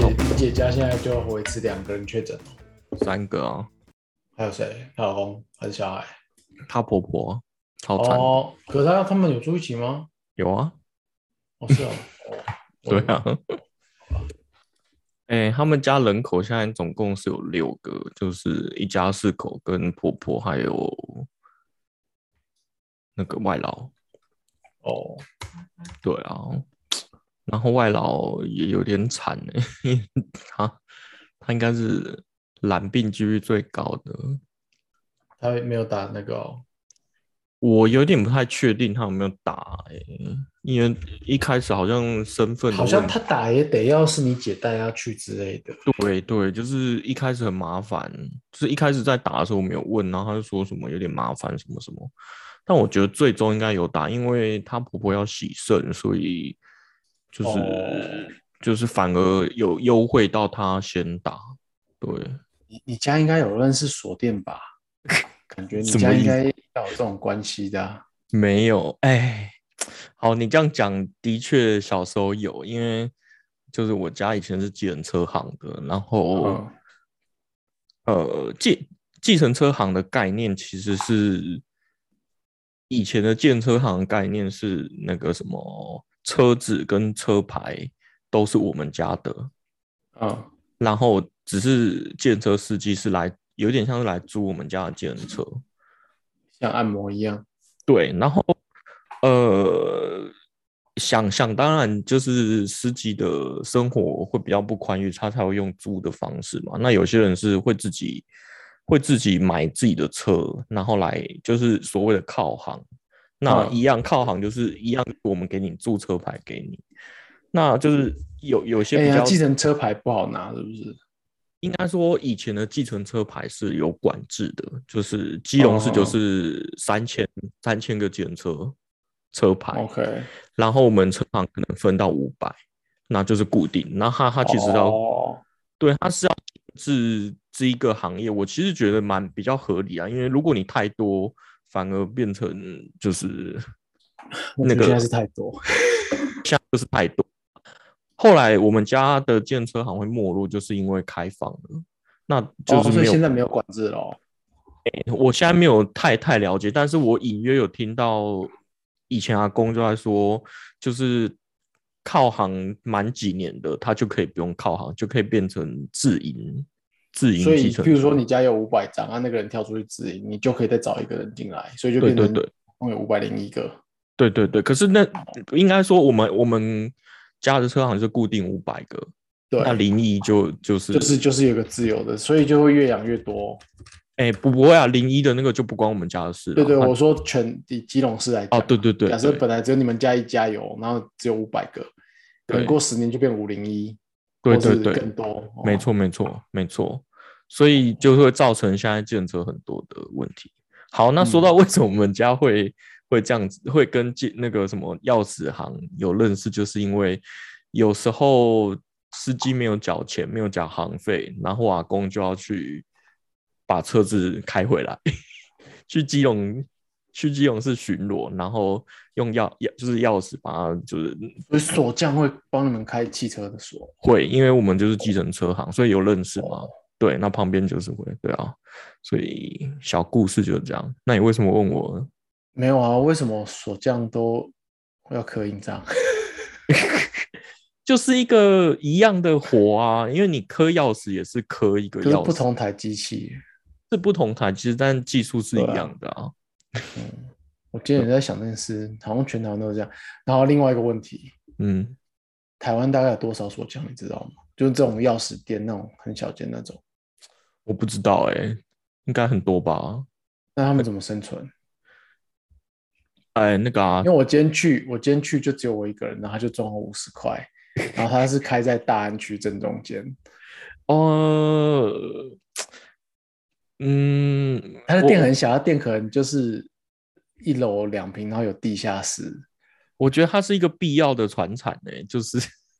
姐你姐家现在就要维持两个人确诊哦，三个啊，还有谁？她老公还是小孩？她婆婆超惨，哦，可是她他们有住一起吗？有啊，哦，是哦，哦对啊。哎、他们家人口现在总共是有六个，就是一家四口跟婆婆还有那个外劳。哦，对啊，然后外劳也有点惨哎，因为他他应该是染病几率最高的。他没有打那个哦，我有点不太确定他有没有打哎、因为一开始好像身份好像他打也得要是你姐带他去之类的。对对，就是一开始很麻烦，就是一开始在打的时候我没有问，然后他就说什么有点麻烦什么什么，但我觉得最终应该有打，因为她婆婆要洗肾，所以就是、哦就是反而有优惠到他先打，对，你你家应该有认识锁店吧？感觉你家应该要有这种关系的啊、没有，哎，好，你这样讲的确小时候有，因为就是我家以前是计程车行的，然后。嗯呃，计计程车行的概念其实是以前的建车行概念是那个什么车子跟车牌都是我们家的，嗯，然后只是计程车司机是来有点像是来租我们家的计程车，像按摩一样。对，然后呃，想想当然就是司机的生活会比较不宽裕，他才会用租的方式嘛。那有些人是会自己会自己买自己的车，然后来就是所谓的靠行。那嗯。一样靠行就是一样，我们给你注册牌给你，那就是有有些哎呀，比较计程车牌不好拿，是不是？应该说，以前的继承车牌是有管制的，就是基隆市就哦是三千三千个检测车车牌，OK，然后我们车行可能分到五百，那就是固定。那他他其实要、哦。对他是要是这一个行业，我其实觉得蛮比较合理啊，因为如果你太多，反而变成就是 那个是太多。现在就是太多。后来我们家的建车行会没落，就是因为开放了，那就是没有。现在没有管制了哦。我现在没有太太了解，但是我隐约有听到以前阿公就在说，就是靠行满几年的，他就可以不用靠行，就可以变成自营自营所以，比如说你家有五百张，啊，那个人跳出去自营，你就可以再找一个人进来，所以就变成对对对共有五百零一个。对对对，可是那应该说我们我们家的车行是固定五百个，对，那零一就就是就是就是有个自由的，所以就会越养越多。哎不不会啊，零一的那个就不关我们家的事了。对对，我说全以基隆市来讲哦对对对假设本来只有你们家一家有，然后只有五百个，可能过十年就变五零一，对对对更多。哦没错，没错，没错，所以就会造成现在建车很多的问题。好，那说到为什么我们家会会这样子，会跟建那个什么钥匙行有认识，就是因为有时候司机没有缴钱，没有缴行费，然后阿公就要去把车子开回来，去基隆去基隆市巡逻，然后用钥钥就是钥匙把它就是所以锁匠会帮你们开汽车的锁。会，因为我们就是计程车行，所以有认识嘛。对，那旁边就是会，对啊，所以小故事就是这样。那你为什么问我呢？没有啊？为什么锁匠都要刻印章？就是一个一样的活啊，因为你刻钥匙也是刻一个钥匙，不同台机器。是不同台，其实但技术是一样的啊。嗯，我今天也在想这件事，好像全台湾都是这样。然后另外一个问题，嗯，台湾大概有多少锁匠，你知道吗？就是这种钥匙店那种很小间那种，我不知道哎、应该很多吧？那他们怎么生存？哎，那个啊因为，我今天去，我今天去就只有我一个人，然后他就赚我五十块，然后他是开在大安区正中间，呃，嗯，他的店很小，他店可能就是一楼两平，然后有地下室，我觉得它是一个必要的传产诶，就是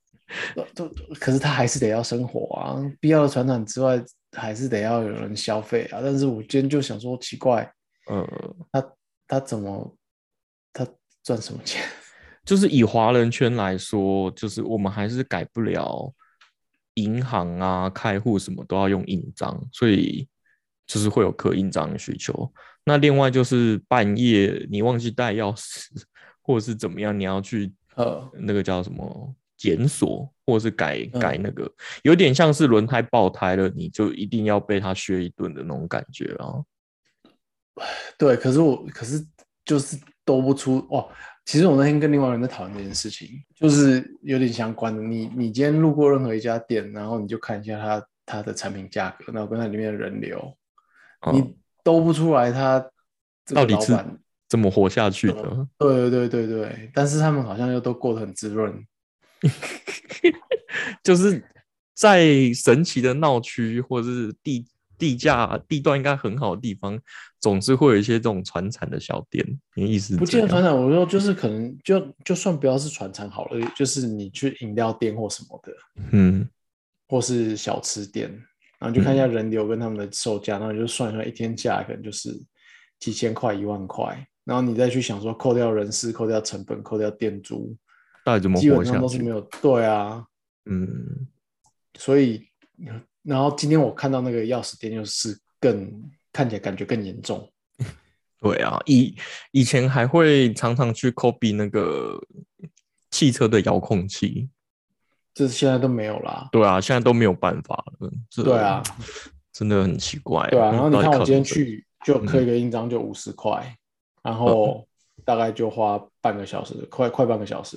都都，可是他还是得要生活啊，必要的传产之外，还是得要有人消费啊。但是我今天就想说，奇怪，呃，他他怎么他赚什么钱？就是以华人圈来说，就是我们还是改不了银行啊、开户什么都要用印章，所以就是会有刻印章的需求。那另外就是半夜你忘记带钥匙，或者是怎么样，你要去呃，那个叫什么检索，或者是改嗯改那个，有点像是轮胎爆胎了，你就一定要被他削一顿的那种感觉啊。对，可是我可是就是兜不出哦。其实我那天跟另外一个人在讨论这件事情，就是有点相关的。你你今天路过任何一家店，然后你就看一下它它的产品价格，然后跟它里面的人流，嗯你兜不出来他到底是。怎么活下去的？对对对对对，但是他们好像又都过得很滋润。就是在神奇的闹区或者是地地价地段应该很好的地方，总是会有一些这种传产的小店。你的意思不见得传产，我说就是可能就就算不要是传产好了，就是你去饮料店或什么的，嗯，或是小吃店，然后就看一嗯下人流跟他们的售价，然后就算出来一天下来可能就是几千块、一万块，然后你再去想说扣掉人事、扣掉成本、扣掉店租，到底怎么基本上？都是没有对啊，嗯，所以然后今天我看到那个钥匙店就是更看起来感觉更严重，对啊，以以前还会常常去 copy 那个汽车的遥控器。这现在都没有啦。对啊，现在都没有办法了。这对啊，真的很奇怪。对啊，然后你看我今天去就刻一个印章就五十块，然嗯后 大概就花半个小时，快快半个小时，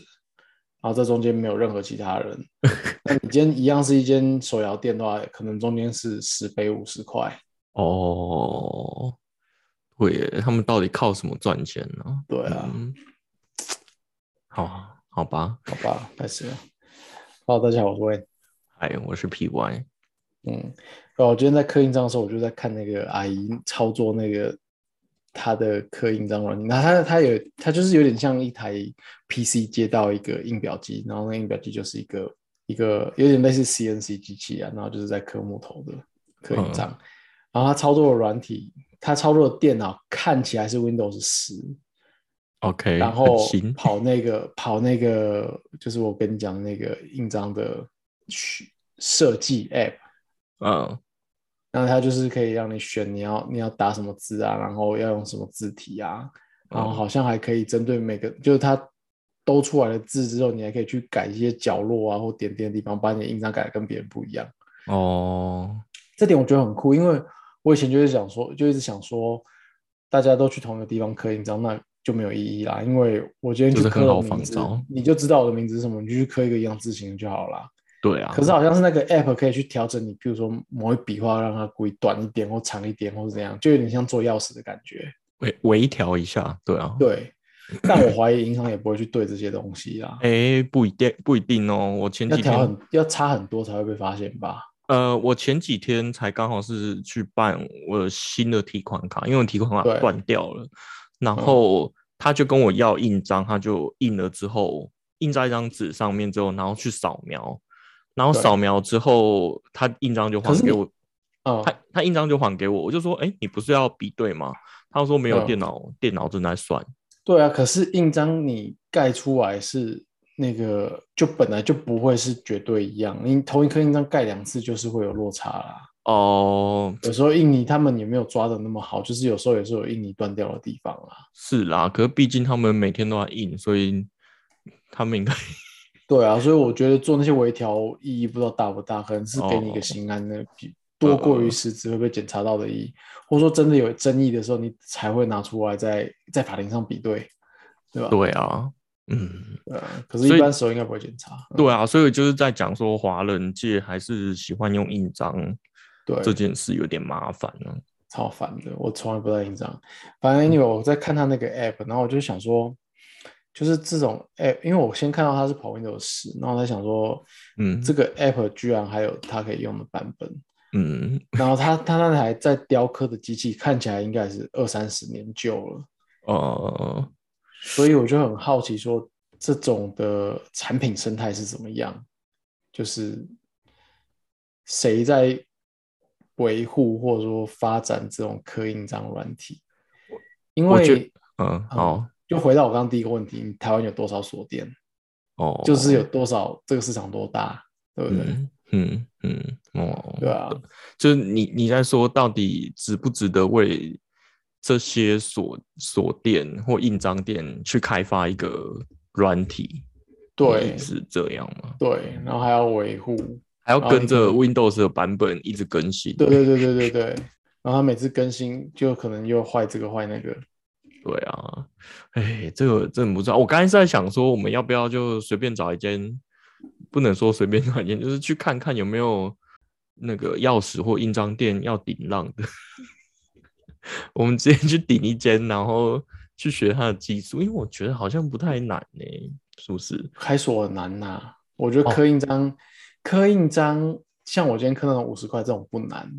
然后这中间没有任何其他人。那你今天一样是一间手摇店的话，可能中间是十杯五十块。哦，对耶，他们到底靠什么赚钱呢？对啊，嗯，好，好吧，好吧，开始了。Hello，大家好，我是 Wayne。哎，我是 PY，嗯，哦，我今天在刻印章的时候，我就在看那个阿姨操作那个她的刻印章软件。那她她有她就是有点像一台 PC 接到一个印表机，然后那印表机就是一个一个有点类似 CNC 机器啊，然后就是在刻木头的刻印章。然后她操作的软体，她操作的电脑看起来是 Windows 十，OK，然后跑那个跑那个就是我跟你讲的那个印章的去设计 App。嗯，那它就是可以让你选你要你要打什么字啊，然后要用什么字体啊，然后嗯好像还可以针对每个，就是它都出来的字之后，你还可以去改一些角落啊或点点的地方，把你的印章改的跟别人不一样。哦，这点我觉得很酷，因为我以前就是想说，就一直想说，大家都去同一个地方刻印章，那就没有意义啦。因为我今天就是刻很好仿了名字照，你就知道我的名字是什么，你就去刻一个一样字形就好啦。对啊，可是好像是那个 app 可以去调整你，比如说某一笔画让它故意短一点或长一点，或者怎样，就有点像做钥匙的感觉。微微调一下，对啊，对，但我怀疑银行也不会去对这些东西啊，哎，不一定不一定哦，我前几天很要差很多才会被发现吧？呃，我前几天才刚好是去办我的新的提款卡，因为我提款卡对断掉了，然嗯后他就跟我要印章，他就印了之后印在一张纸上面之后，然后去扫描，然后对扫描之后他印章就还给我，嗯，他他印章就还给我，我就说，哎，你不是要比对吗？他说没有嗯电脑，电脑正在算。对啊，可是印章你盖出来是那个，就本来就不会是绝对一样，你同一颗印章盖两次就是会有落差啦。哦，有时候印尼他们也没有抓的那么好，就是有时候也是有印尼断掉的地方啦。是啦，可是毕竟他们每天都在印，所以他们应该 对啊，所以我觉得做那些微调意义不知道大不大，可能是给你一哦个心安的，比多过于实质会被检查到的意义，或者说真的有争议的时候，你才会拿出来在在法庭上比对，对吧？对啊，嗯。可是，一般时候应该不会检查。嗯对啊，所以就是在讲说，华人界还是喜欢用印章对，这件事有点麻烦呢、超烦的，我从来不带印章。反正因为我在看他那个 app，然后我就想说，就是这种 app，因为我先看到他是跑 Windows 十，然后我在想说，嗯。这个 app 居然还有它可以用的版本。嗯，然后他他那台在雕刻的机器看起来应该是二三十年旧了，哦，所以我就很好奇说这种的产品生态是怎么样，就是谁在维护或者说发展这种刻印章软体？因为嗯，好，就回到我刚刚第一个问题，你台湾有多少锁店？哦，就是有多少这个市场多大，对不对？嗯嗯嗯哦，对啊，就是你你在说到底值不值得为这些锁锁店或印章店去开发一个软体？对，是这样吗？对，然后还要维护，还要跟着 Windows 的版本一直更新。对对对对对对，然后他每次更新就可能又坏这个坏那个，对啊，哎，这个真的不知道。我刚才是在想说，我们要不要就随便找一间，不能说随便找一间，就是去看看有没有那个钥匙或印章店要顶浪的。我们直接去顶一间，然后去学它的技术，因为我觉得好像不太难呢、是不是？开锁很难呐、我觉得哦刻印章，刻印章像我今天刻那种五十块这种不难，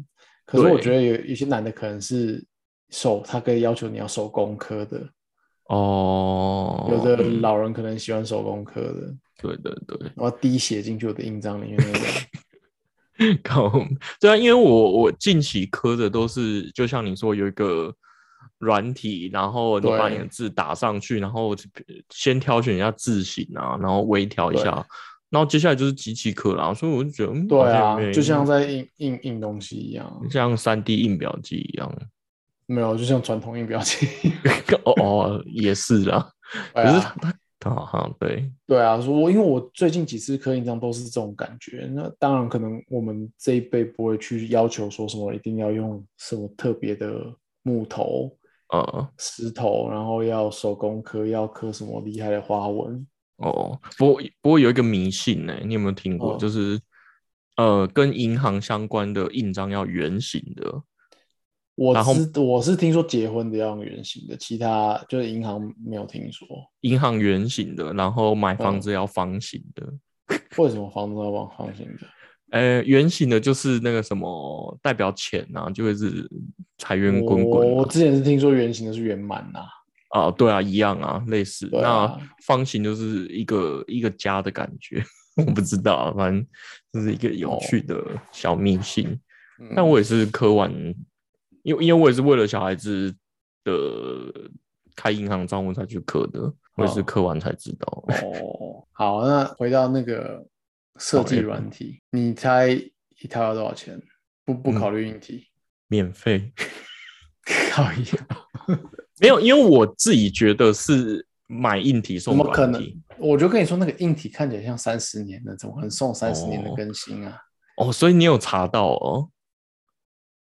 可是我对。觉得有有些难的可能是手，他可以要求你要手工刻的，哦，有的嗯老人可能喜欢手工刻的，对对对，我要滴血进去我的印章里面那种。靠，对啊，因为我我近期刻的都是，就像你说有一个软体，然后你把你的字打上去，然后先挑选一下字形啊，然后微调一下，然后接下来就是机器刻啦，所以我就觉得，嗯，对啊就像在印印印东西一样，像三 D 印表机一样。没有，就像传统印表机。哦哦，也是啊，可是它它它好像对，对啊，说我因为我最近几次刻印章都是这种感觉，那当然可能我们这一辈不会去要求说什么一定要用什么特别的木头、呃，石头，然后要手工刻，要刻什么厉害的花纹。哦，不过不过有一个迷信呢、你有没有听过？哦就是呃，跟银行相关的印章要圆形的。我然后知我是听说结婚的要用圆形的，其他就是银行没有听说。银行圆形的，然后买房嗯子要方形的。为什么房子要往方形的？呃，圆形的就是那个什么代表钱啊，就会是财源滚我滚啊我之前是听说圆形的是圆满呐，啊，对啊，一样啊，类似。啊那方形就是一个一个家的感觉，我不知道啊，反正这是一个有趣的小迷信。嗯但我也是刻完，因为因为我也是为了小孩子的开银行账户才去刻的，我也是哦刻完才知道。哦，好，那回到那个设计软体，你猜一套要多少钱？不不嗯考虑硬体，免费考一下，没有，因为我自己觉得是买硬体怎送么可能？我就跟你说，那个硬体看起来像三十年的，怎么可能送三十年的哦更新啊？哦，所以你有查到哦？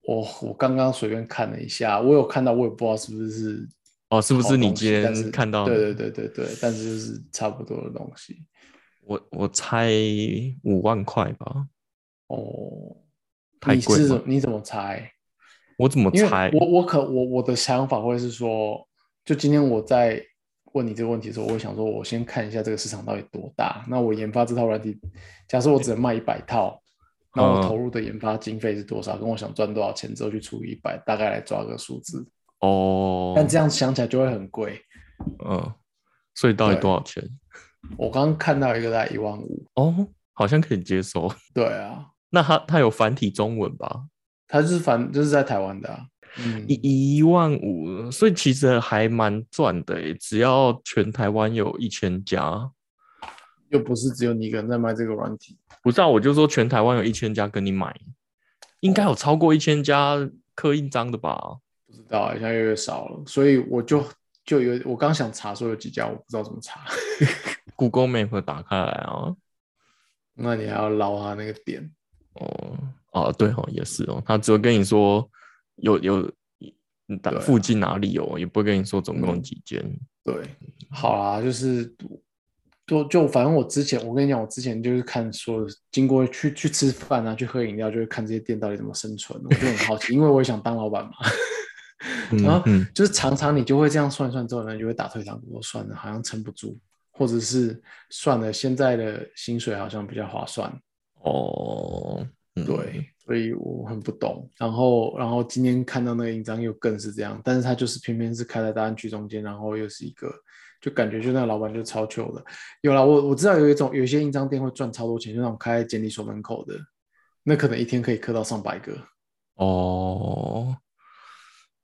我我刚刚随便看了一下，我有看到，我也不知道是不是哦，是不是你今天看到的？对对对对对，但是就是差不多的东西。我我猜五万块吧，哦，太贵吗你是你怎么猜？我怎么猜？我我可我我的想法会是说，就今天我在问你这个问题的时候，我会想说，我先看一下这个市场到底多大。那我研发这套软体，假设我只能卖一百套，那我嗯投入的研发经费是多少？跟我想赚多少钱之后去除以一百，大概来抓个数字。哦，但这样想起来就会很贵。嗯，所以到底多少钱？我刚刚看到一个大概一万五，哦，好像可以接受。对啊，那它它有繁体中文吧？它就是反就是在台湾的一一万五，所以其实还蛮赚的诶，只要全台湾有一千家，又不是只有你一个人在卖这个软体。不是啊，我就说全台湾有一千家跟你买，应该有超过一千家刻印章的吧？不知道，现在越来越少了，所以我就就有我刚想查说有几家，我不知道怎么查。Google Map 打开来啊，那你还要捞他那个点，哦哦，对哦，也是哦，他只会跟你说有有附近哪里有，也不会跟你说总共嗯。几间。对，好啦，就是就就反正我之前我跟你讲，我之前就是看说，经过去去吃饭啊，去喝饮料，就会看这些店到底怎么生存，我就很好奇，因为我也想当老板嘛。然后嗯。就是常常你就会这样算一算之后呢，就会打退堂鼓，算了，好像撑不住，或者是算了，现在的薪水好像比较划算，哦，所以我很不懂。然后，然后今天看到那个印章又更是这样，但是他就是偏偏是开在大安区中间，然后又是一个，就感觉就那个老板就超糗的。有啦，我我知道有一种有一些印章店会赚超多钱，就那种开在监理所门口的，那可能一天可以刻到上百个。哦，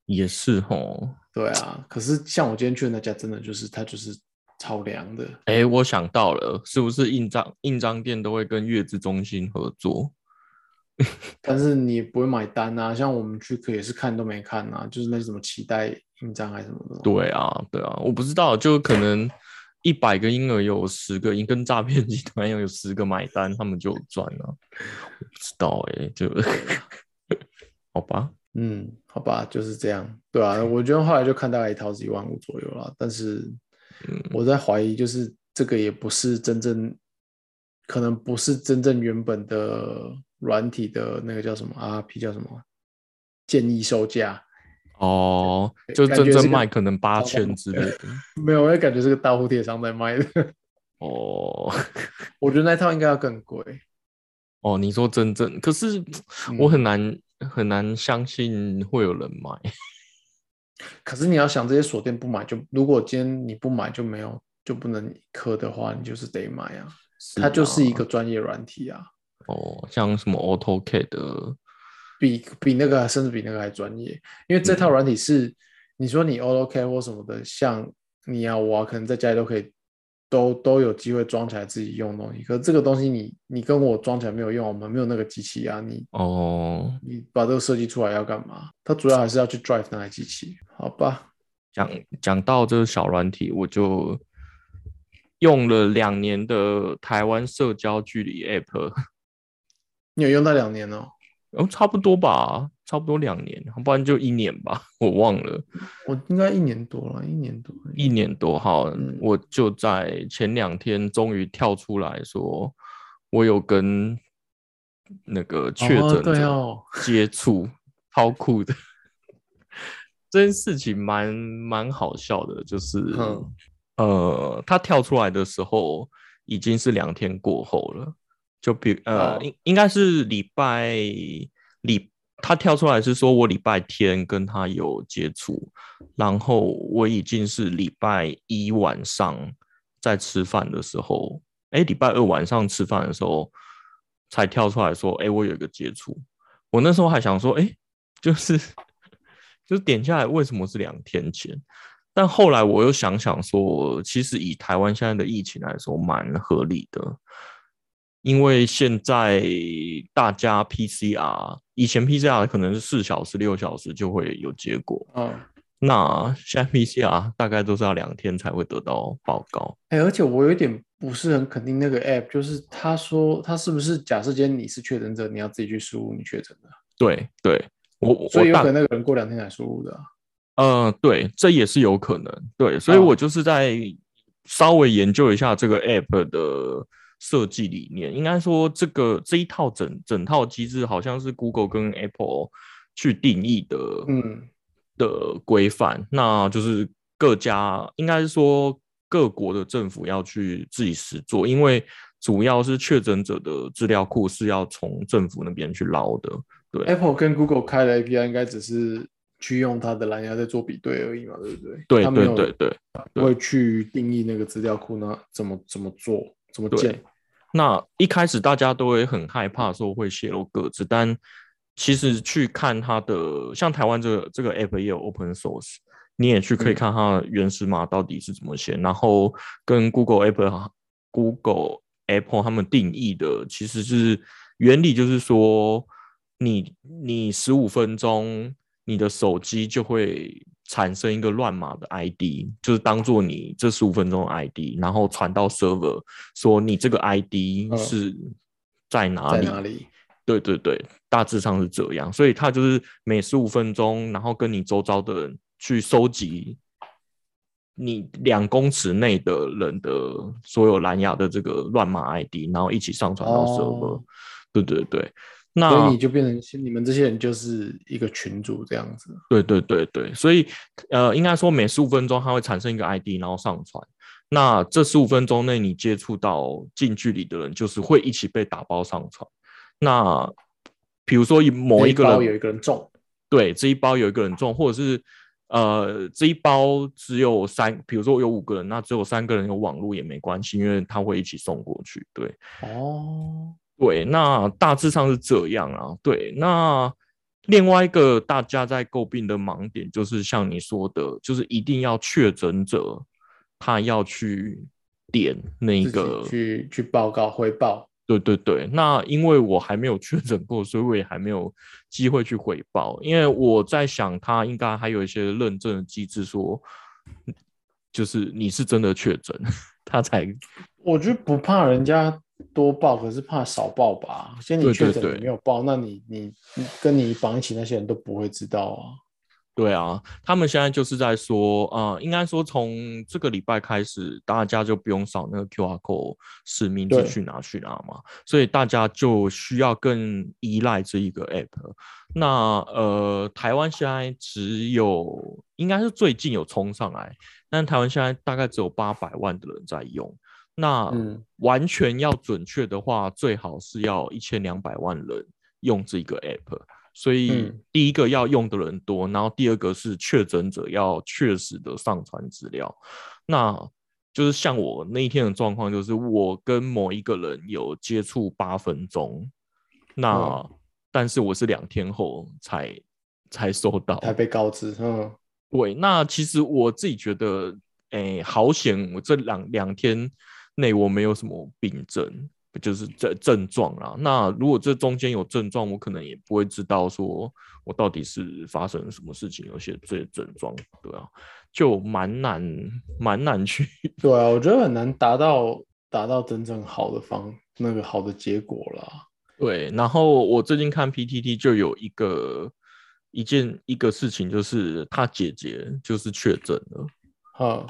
也是哦。对啊，可是像我今天去的那家，真的就是它就是超凉的。哎，我想到了，是不是印章印章店都会跟月子中心合作？但是你不会买单啊。像我们去可也是看都没看啊，就是那什么期待印章还是什么的。对啊，对啊，我不知道，就可能一百个婴儿有十个，跟诈骗集团有十个买单，他们就赚了。我不知道哎，就好吧。嗯，好吧，就是这样，对啊，我觉得后来就看大概一套是一万五左右了，但是我在怀疑，就是这个也不是真正，可能不是真正原本的软体的那个叫什么 RP 叫什么建议售价哦，就真正卖可能八千之类的，没有，我也感觉是个大蝴蝶商在卖的。哦，我觉得那套应该要更贵。哦，你说真正，可是我很难。很难相信会有人买，可是你要想这些锁店不买就，如果今天你不买就没有就不能刻的话，你就是得买啊。它就是一个专业软体啊。哦，像什么 AutoCAD 的，比比那个甚至比那个还专业，因为这套软体是你说你 AutoCAD 或什么的，像你啊我啊，可能在家里都可以。都都有机会装起来自己用东西，可这个东西你你跟我装起来没有用，我们没有那个机器啊，你哦，你把这个设计出来要干嘛？它主要还是要去 drive 那台机器，好吧？讲讲到这个小软体，我就用了两年的台湾社交距离 app，你有用到两年哦？哦，差不多吧。差不多两年，不然就一年吧，我忘了。我应该一年多了，一年多，一年多。好，我就在前两天终于跳出来说，我有跟那个确诊者接触，超酷的。这件事情蛮蛮好笑的，就是呃，他跳出来的时候已经是两天过后了，就比呃，应应该是礼拜礼。他跳出来是说，我礼拜天跟他有接触，然后我已经是礼拜一晚上在吃饭的时候，哎，礼拜二晚上吃饭的时候才跳出来说，哎，我有一个接触。我那时候还想说，哎，就是 就是点下来为什么是两天前？但后来我又想想说，其实以台湾现在的疫情来说，蛮合理的。因为现在大家 PCR，以前 PCR 可能是四小时、六小时就会有结果，嗯，那现在 PCR 大概都是要两天才会得到报告。哎，而且我有点不是很肯定那个 app，就是他说他是不是假设间你是确诊者，你要自己去输入你确诊的？对对，我所以有可能那个人过两天才输入的。嗯，对，这也是有可能。对，所以我就是在稍微研究一下这个 app 的。设计理念应该说，这个这一套整整套机制好像是 Google 跟 Apple 去定义的，嗯，的规范。那就是各家应该是说各国的政府要去自己实做，因为主要是确诊者的资料库是要从政府那边去捞的。对，Apple 跟 Google 开的 API 应该只是去用它的蓝牙在做比对而已嘛，对不对？对对对对，会去定义那个资料库呢？怎么怎么做？怎么建？那一开始大家都会很害怕说会泄露个资，但其实去看它的，像台湾这个这个 app 也有 open source，你也去可以看它原始码到底是怎么写，然后跟 Google Apple Google Apple 他们定义的其实是原理，就是说你你十五分钟你的手机就会。产生一个乱码的 ID，就是当做你这十五分钟的 ID，然后传到 server，说你这个 ID 是在哪里？哪里？对对对，大致上是这样。所以它就是每十五分钟，然后跟你周遭的人去收集你两公尺内的人的所有蓝牙的这个乱码 ID，然后一起上传到 server。对对对。所以你就变成你们这些人就是一个群主这样子。对对对对，所以呃，应该说每十五分钟它会产生一个 ID，然后上传。那这十五分钟内你接触到近距离的人，就是会一起被打包上传。那比如说某一个人有一个人中，对，这一包有一个人中，或者是呃这一包只有三，比如说有五个人，那只有三个人有网络也没关系，因为他会一起送过去。对，哦。对，那大致上是这样啊。对，那另外一个大家在诟病的盲点，就是像你说的，就是一定要确诊者他要去点那个去去报告汇报。对对对，那因为我还没有确诊过，所以我也还没有机会去回报。因为我在想，他应该还有一些认证的机制，说就是你是真的确诊，他才。我觉得不怕人家多报，可是怕少报吧。先你确诊没有报，那你你你跟你绑一起那些人都不会知道啊。对啊，他们现在就是在说，呃，应该说从这个礼拜开始，大家就不用扫那个 QR code 实名制去拿去拿嘛，所以大家就需要更依赖这一个 app。那呃，台湾现在只有，应该是最近有冲上来，但台湾现在大概只有八百万的人在用。那嗯完全要准确的话，最好是要一千两百万人用这个 app。所以嗯第一个要用的人多，然后第二个是确诊者要确实的上传资料。那就是像我那一天的状况，就是我跟某一个人有接触八分钟，那、哦但是我是两天后才才收到。才被告知，嗯，对，那其实我自己觉得，哎，好险，我这两两天内我没有什么病症，就是症症状啦。那如果这中间有症状，我可能也不会知道说我到底是发生了什么事情，有些这些症状，对啊，就蛮难蛮难去，对啊，我觉得很难达到达到真正好的方那个好的结果啦。对。然后我最近看 PTT 就有一个一件一个事情，就是他姐姐就是确诊了。哈，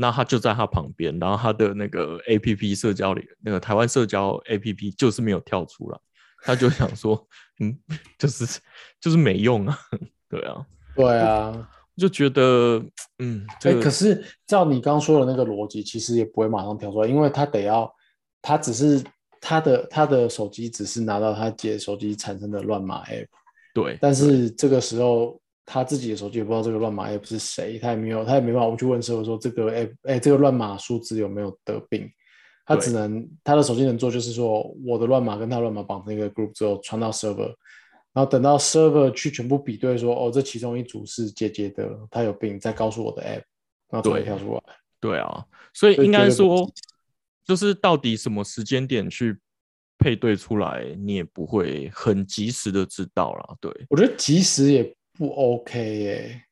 那他就在他旁边，然后他的那个 A P P 社交里，那个台湾社交 A P P 就是没有跳出来，他就想说，嗯，就是就是没用啊，对啊，对啊，就觉得，嗯，哎、这个可是照你刚说的那个逻辑，其实也不会马上跳出来，因为他得要，他只是他的他的手机只是拿到他姐手机产生的乱码 app，对，但是这个时候他自己的手机也不知道这个乱码 app 是谁，他也没有他也没办法去问社会说这个 app 哎、这个乱码数字有没有得病，他只能他的手机能做就是说我的乱码跟他乱码绑成一个 group 之后传到 server。然后等到 server 去全部比对说，哦，这其中一组是姐姐的，她有病，再告诉我的 app，然后才跳出来。对啊，所以应该说，就是到底什么时间点去配对出来，你也不会很及时的知道啦，对，我觉得及时也不 OK 耶、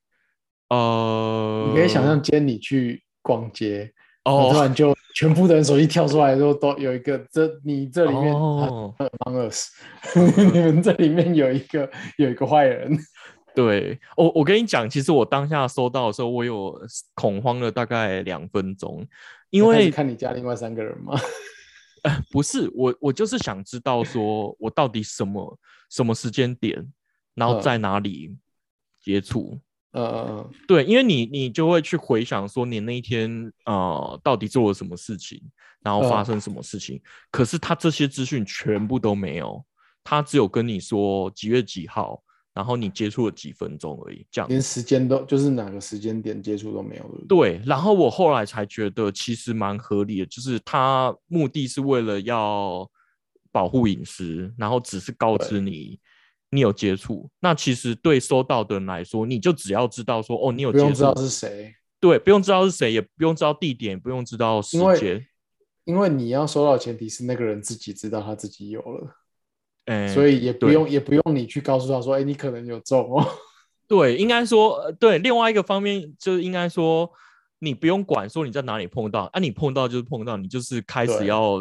呃，你可以想象，今天你去逛街，然后突哦然就全部的人手机跳出来的时候，都有一个这你这里面哦。Among Us，你们这里面有一个有一个坏人，对我，我跟你讲，其实我当下收到的时候，我有恐慌了大概两分钟，因为看你家另外三个人吗？不是我，我就是想知道说我到底什么什么时间点，然后嗯在哪里接触。嗯嗯对，因为你你就会去回想说你那一天呃到底做了什么事情，然后发嗯生什么事情。可是他这些资讯全部都没有，他只有跟你说几月几号，然后你接触了几分钟而已，这样嗯，连时间都就是哪个时间点接触都没有？对，然后我后来才觉得其实蛮合理的，就是他目的是为了要保护隐私，然后只是告知你你有接触。那其实对收到的人来说，你就只要知道说哦，你有接触不用知道，是谁，对，不用知道是谁，也不用知道地点，不用知道时间，因为你要收到的前提是那个人自己知道他自己有了，哎，所以也不用也不用你去告诉他说，哎，你可能有中哦。对，应该说，呃对，另外一个方面就是应该说，你不用管说你在哪里碰到，啊，你碰到就是碰到，你就是开始要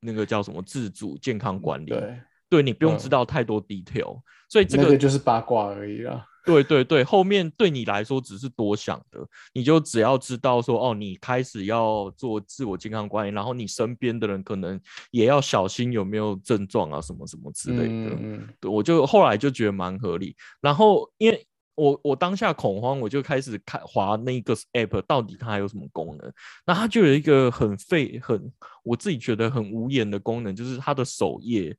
那个叫什么自主健康管理，对，对你不用知嗯道太多 detail，、所以这个那个就是八卦而已 啦。对对对，后面对你来说只是多想的，你就只要知道说哦，你开始要做自我健康管理，然后你身边的人可能也要小心有没有症状啊，什么什么之类的。嗯嗯对，我就后来就觉得蛮合理。然后因为我我当下恐慌，我就开始看划那个 app 到底它还有什么功能。那它就有一个很费很我自己觉得很无言的功能，就是它的首页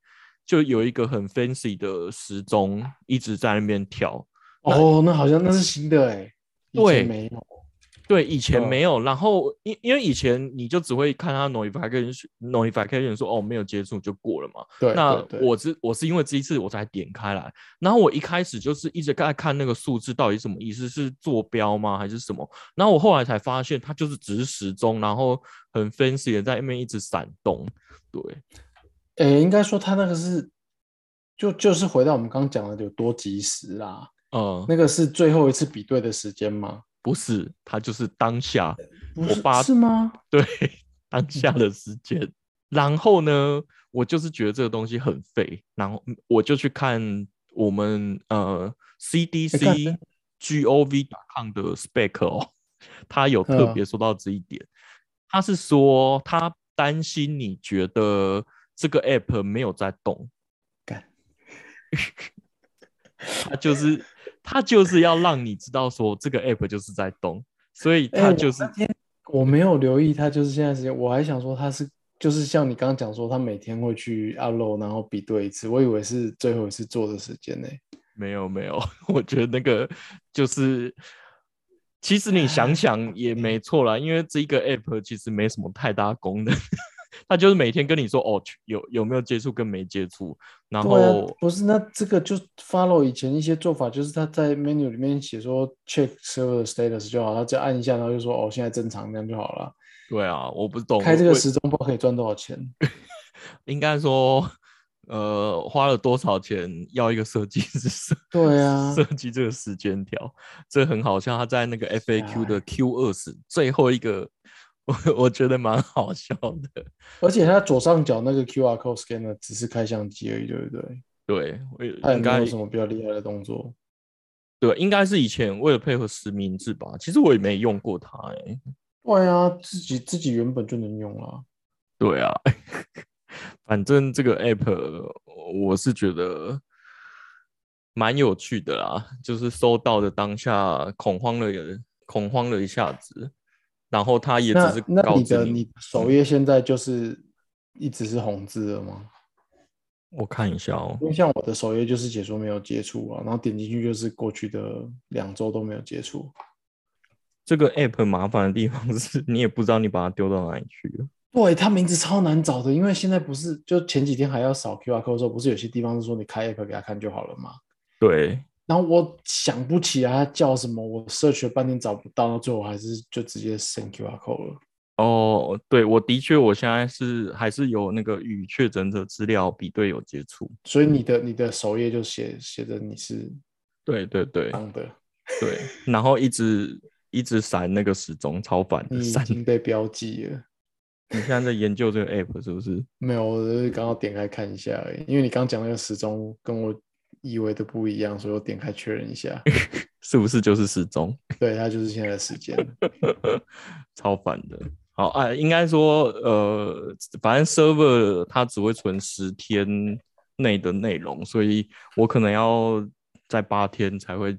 就有一个很 fancy 的时钟一直在那边跳。哦，那好像那是新的哎，对没有。对，以前嗯没有，然后因因为以前你就只会看它 notification notification 说哦没有接触就过了嘛，对，那我是我是因为这一次我才点开来，然后我一开始就是一直在看那个数字到底什么意思，是坐标吗还是什么？然后我后来才发现它就是只是时钟，然后很 fancy 的在那边一直闪动。对，诶，应该说他那个是，就就是回到我们刚刚讲的有多及时啦。嗯，那个是最后一次比对的时间吗？不是，他就是当下，不是我爸是吗？对 当下的时间。然后呢，我就是觉得这个东西很废，然后我就去看我们呃 CDC gov.com 的 spec 哦，他有特别说到这一点，他是说他担心你觉得这个 app 没有在动，干，他就是他就是要让你知道说这个 app 就是在动，所以哎我他就是我没有留意他就是现在时间，我还想说他是就是像你刚刚讲说他每天会去 upload 然后比对一次，我以为是最后一次做的时间呢。没有没有，我觉得那个就是，其实你想想也没错啦，因为这一个 app 其实没什么太大功能，它就是每天跟你说哦有有没有接触跟没接触，然后啊，不是那这个就 follow 以前一些做法，就是他在 menu 里面写说 check server status 就好，他只要按一下，然后就说哦现在正常这样就好了。对啊，我不懂开这个时钟包可以赚多少钱。应该说呃花了多少钱要一个设计师设 对啊设计这个时间条，这很好像。他在那个 FAQ 的 Q 二十最后一个，我我觉得蛮好笑的。而且它左上角那个 QR code scanner 只是开相机而已，对不对？对，它也没应该有什么比较厉害的动作。对，应该是以前为了配合实名制吧。其实我也没用过它、欸，对啊，自己自己原本就能用啊。对啊，反正这个 app 我是觉得蛮有趣的啦，就是收到的当下恐慌了，恐慌了一下子，然后他也只是那那你的你首页现在就是一直是红字的吗？我看一下哦、因为像我的首页就是解说没有接触啊，然后点进去就是过去的两周都没有接触。这个 app 麻烦的地方是你也不知道你把它丢到哪里去了。对，它名字超难找的，因为现在不是就前几天还要扫 QR code 的时候，不是有些地方是说你开 app 给他看就好了吗？对，然后我想不起来它叫什么，我 search 了半天找不到，到最后还是就直接 send QR code 了。哦，对，我的确，我现在是还是有那个与确诊者资料比对有接触。所以你的你的首页就写写着你是对对对当的，对，然后一直一直闪那个时钟，超烦的你已闪。经被标记了。你现在在研究这个 app 是不是？没有，我只是刚好点开看一下而已，因为你刚讲那个时钟跟我以为的不一样，所以我点开确认一下。是不是就是时钟？对，它就是现在的时间。超烦的。好，哎、应该说，呃，反正 server 它只会存十天内的内容，所以我可能要在八天才会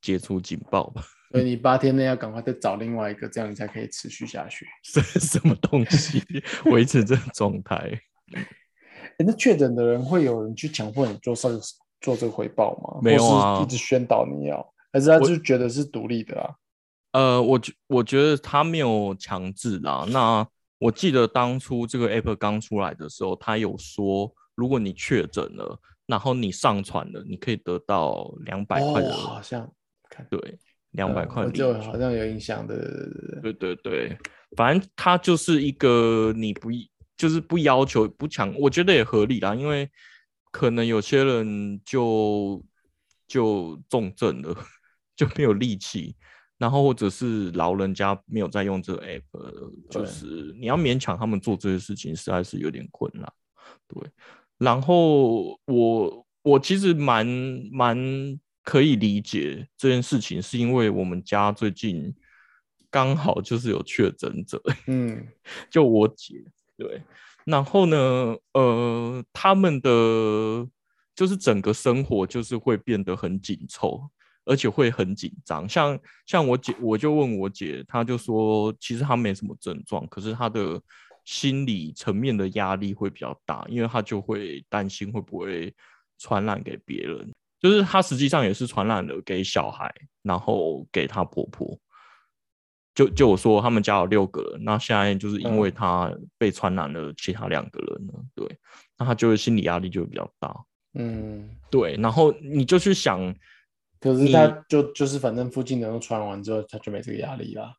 解除警报吧。所以你八天内要赶快再找另外一个，这样你才可以持续下去。这什么东西维持这个状态？诶那确诊的人会有人去强迫你做这个做这个回报吗？没有啊一直宣导你要，还是他就觉得是独立的啊？呃，我觉我觉得他没有强制啦。那我记得当初这个 app 刚出来的时候，他有说，如果你确诊了，然后你上传了，你可以得到两百块哦，的，好像看对，两百嗯块就好像有印象的。对对对对对对对，反正它就是一个你不就是不要求不强，我觉得也合理啦，因为可能有些人就就重症了，就没有力气，然后或者是老人家没有在用这个 app，就是你要勉强他们做这些事情，实在是有点困难。对，然后我我其实蛮蛮可以理解这件事情，是因为我们家最近刚好就是有确诊者，嗯，就我姐，对，然后呢，呃，他们的就是整个生活就是会变得很紧凑，而且会很紧张。像像我姐，我就问我姐，她就说，其实她没什么症状，可是她的心理层面的压力会比较大，因为她就会担心会不会传染给别人。就是她实际上也是传染了给小孩，然后给她婆婆。就就我说，他们家有六个人，那现在就是因为嗯他被传染了其他两个人了，对，那他就是心理压力就会比较大，嗯，对，然后你就去想，可是他就就是反正附近的人都传完之后，他就没这个压力啦。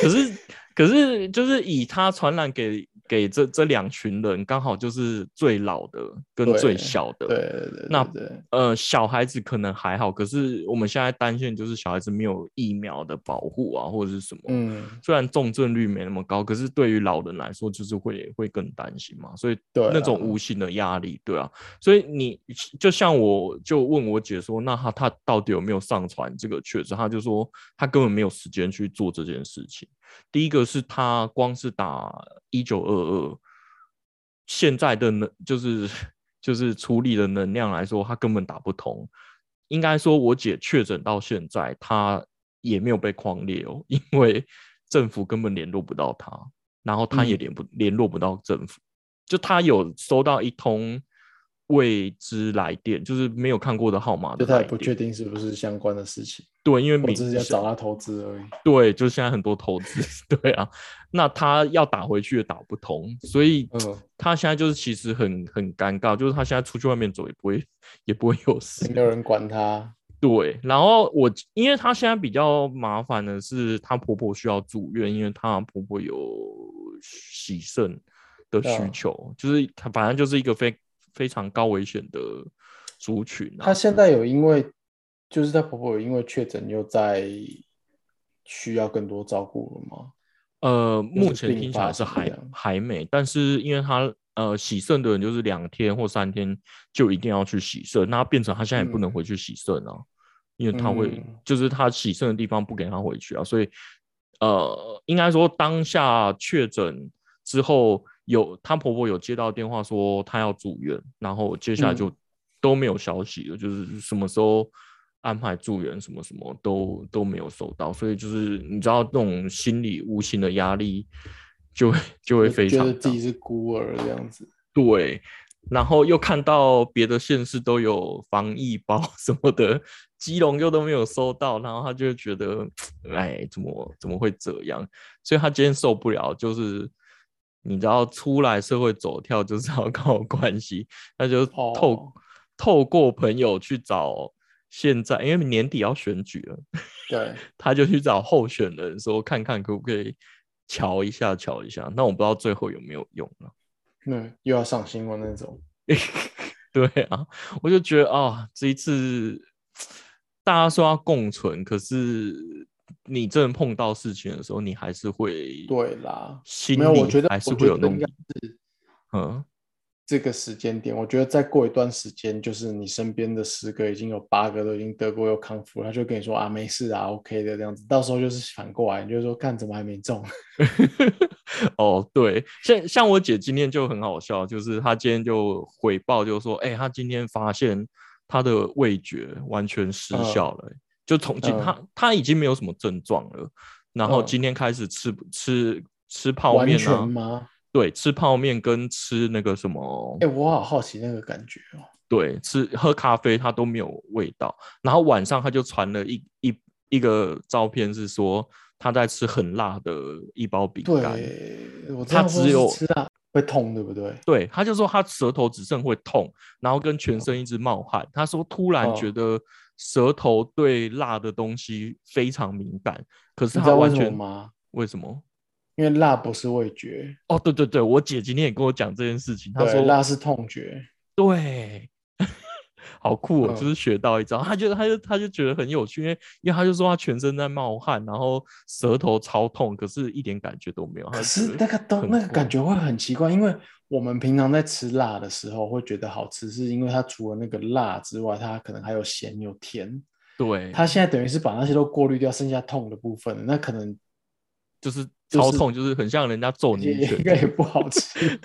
可是可是就是以他传染给给这这两群人，刚好就是最老的跟最小的。对对对，那呃，小孩子可能还好，可是我们现在担心就是小孩子没有疫苗的保护啊，或者是什么。嗯，虽然重症率没那么高，可是对于老人来说，就是会会更担心嘛，所以对那种啊无形的压力，对啊，所以你就像我就问我姐说，那他他到底有没有上传这个确诊？他就说他根本没有时间去做这件事情。第一个是他光是打一九二二，现在的能就是就是处理的能量来说，他根本打不通。应该说，我姐确诊到现在，她也没有被框列哦，因为政府根本联络不到她，然后她也嗯联不、联络不到政府。就她有收到一通未知来电，就是没有看过的号码的就他。也不确定是不是相关的事情，对，因为我民只是要找他投资而已。对，就是现在很多投资，对啊，那他要打回去也打不通，所以嗯他现在就是其实很很尴尬，就是他现在出去外面走也不会也不会有事，没有人管他。对，然后我因为她现在比较麻烦的是，她婆婆需要住院，因为她婆婆有洗肾的需嗯求，就是她反正就是一个非非常高危险的族群、啊。她现在有因为，就是她婆婆有因为确诊又在需要更多照顾了吗？呃，目前听起来是还还没，但是因为她呃洗肾的人就是两天或三天就一定要去洗肾，那变成她现在也不能嗯回去洗肾啊，因为她会、嗯就是她洗肾的地方不给她回去啊，所以呃，应该说当下确诊之后有她婆婆有接到电话说她要住院，然后接下来就嗯都没有消息了，就是什么时候。安排住院什么什么都都没有收到，所以就是你知道那种心理无形的压力就会就会非常觉得自己是孤儿这样子。对，然后又看到别的县市都有防疫包 什么的，基隆又都没有收到，然后他就会觉得，哎，怎么怎么会这样？所以他今天受不了，就是你知道出来社会走跳就是 要靠关系，那就透、哦透过朋友去找现在，因为年底要选举了。对，他就去找候选人说，看看可不可以瞧一下，瞧一下。那我不知道最后有没有用啊。那又要上新闻那种。对啊，我就觉得啊、这一次 大家说要共存，可是你真的碰到事情的时候，你还是会对啦，心没有，我里觉得还是会有那种嗯这个时间点，我觉得再过一段时间，就是你身边的十个已经有八个都已经得过又康复了，他就跟你说啊没事啊，OK 的这样子。到时候就是反过来，你就说看怎么还没中。哦，对，像像我姐今天就很好笑，就是她今天就回报，就说，哎、她今天发现她的味觉完全失嗯效了、就从今嗯她她已经没有什么症状了，然后嗯今天开始吃吃吃泡完面啊？对，吃泡面跟吃那个什么哎、，我好好奇那个感觉哦。对，吃喝咖啡他都没有味道，然后晚上他就传了一一一个照片，是说他在吃很辣的一包饼干。对，我这它样说只有是吃辣会痛，对不对？对，他就说他舌头只剩会痛，然后跟全身一直冒汗。他说突然觉哦得舌头对辣的东西非常敏感，可是他完全吗？为什么？因为辣不是味觉，哦，对对对，我姐今天也跟我讲这件事情，她对，说辣是痛觉。对，好酷哦，嗯就是学到一招。他就他就他就觉得很有趣，因为因为他就说他全身在冒汗，然后舌头超痛，可是一点感觉都没有。可是那个都那个感觉会很奇怪，因为我们平常在吃辣的时候会觉得好吃，是因为它除了那个辣之外，它可能还有咸有甜。对，它现在等于是把那些都过滤掉，剩下痛的部分，那可能就是超痛，就是很像人家揍你也一拳应。该也不好吃，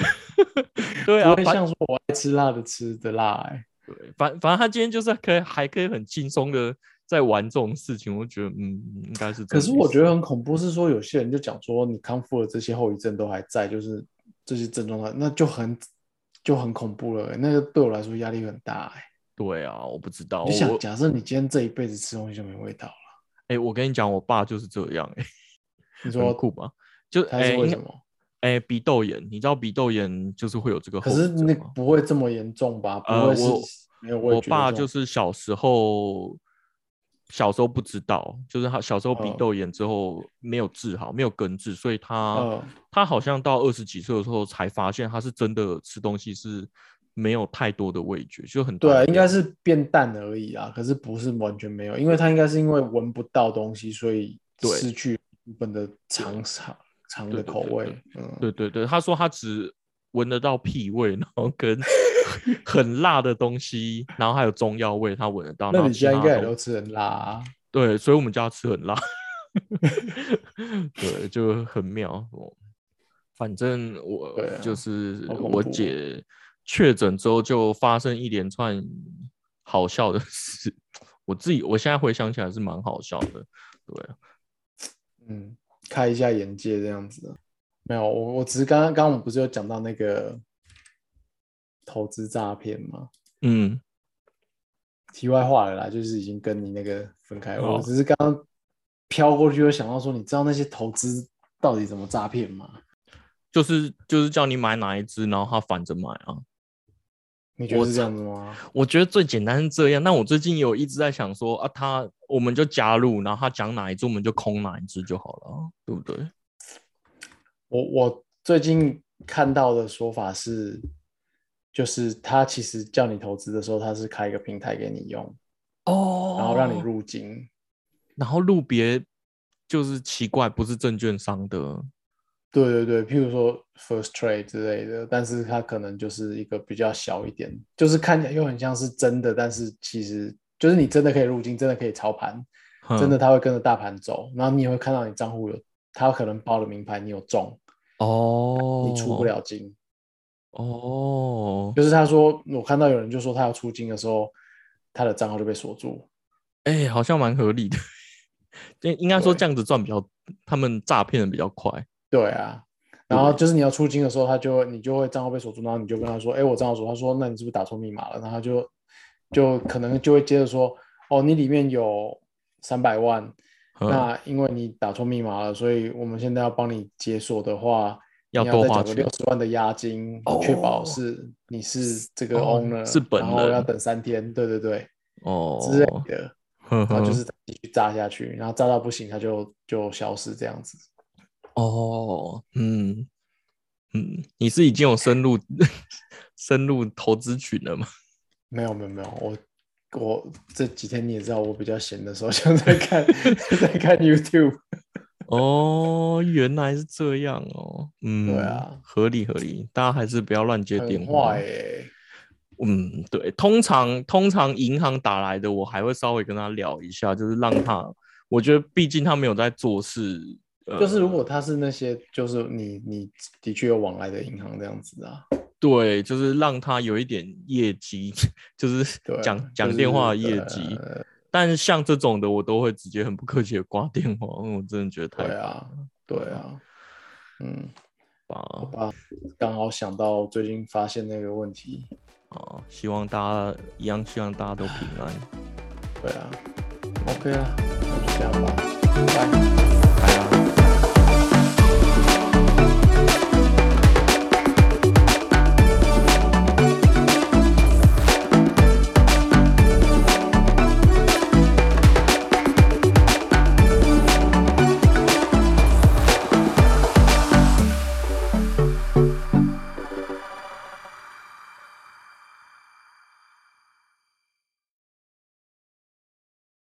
对啊，不会像说我爱吃辣的吃的辣、欸。对反反正他今天就是可以还可以很轻松的在玩这种事情，我觉得嗯应该是。可是我觉得很恐怖，是说有些人就讲说你康复了，这些后遗症都还在，就是这些症状，那就很就很恐怖了欸、那个对我来说压力很大、欸。对啊，我不知道。你想，我假设你今天这一辈子吃东西就没味道了，哎、我跟你讲，我爸就是这样、哎，你说很酷吗？就他是为什么？哎、鼻窦炎，你知道鼻窦炎就是会有这个后可是那遗症吗？不会这么严重吧？不呃会是我我爸就是小时候小时候不知道，就是他小时候鼻嗯窦炎之后没有治好，没有根治，所以他、嗯他好像到二十几岁的时候才发现他是真的吃东西是没有太多的味觉，就很对应该是变淡而已啊，可是不是完全没有，因为他应该是因为闻不到东西，所以对失去部分的尝尝尝的对对对口味。嗯，对对对，他说他只闻得到屁味，然后跟 很辣的东西，然后还有中药味，他闻得到。那你家应该也都都吃很辣啊。对，所以我们家吃很辣，对，就很妙。哦反正我啊就是我姐确诊之后，就发生一连串好笑的事。我自己我现在回想起来是蛮好笑的，对啊，嗯，开一下眼界这样子。没有，我我只是刚刚刚刚我们不是有讲到那个投资诈骗吗？嗯，题外话了啦，就是已经跟你那个分开了。哦我只是刚刚飘过去，有想到说，你知道那些投资到底怎么诈骗吗？就是就是叫你买哪一只，然后他反着买啊。我你觉得是这样子吗？我觉得最简单是这样。那我最近有一直在想说啊，他我们就加入，然后他讲哪一只，我们就空哪一只就好了啊，对不对？我我最近看到的说法是，就是他其实叫你投资的时候，他是开一个平台给你用，哦然后让你，入金。然后入别就是奇怪，不是证券商的，对对对，譬如说 First Trade 之类的，但是它可能就是一个比较小一点，就是看起来又很像是真的，但是其实就是你真的可以入金，真的可以操盘，真的哼它会跟着大盘走，然后你也会看到你账户有，它可能报了名牌，你有中，哦，你出不了金。哦，就是他说，我看到有人就说他要出金的时候，他的账号就被锁住。哎、好像蛮合理的。应应该说这样子赚比较，他们诈骗的比较快。对啊，然后就是你要出金的时候，他就会你就会账号被锁住，然后你就跟他说，哎，我账号锁。他说，那你是不是打错密码了？然后他就就可能就会接着说，哦，你里面有三百万，嗯那因为你打错密码了，所以我们现在要帮你解锁的话，要多花钱六十万的押金，确保哦是你是这个哦 owner，、是本然后要等三天，对对对哦之类的。然后就是继续炸下去，然后炸到不行，它就就消失这样子。哦，嗯嗯，你是已经有深入 深入投资群了吗？没有没有没有，我我这几天你也知道，我比较闲的时候就在看 在看 YouTube。哦，原来是这样哦。嗯，对啊，合理合理，大家还是不要乱接电很话坏。耶、嗯，对，通常通常银行打来的，我还会稍微跟他聊一下，就是让他，我觉得毕竟他没有在做事，呃、就是如果他是那些，就是你你的确有往来的银行这样子啊，对，就是让他有一点业绩，就是讲讲就是电话的业绩。呃但是像这种的，我都会直接很不客气的挂电话，因为我真的觉得太对啊，对啊，嗯，吧啊，刚好想到最近发现那个问题，啊！希望大家一样，希望大家都平安。对啊，OK 啊，那就这样吧，拜。拜啊！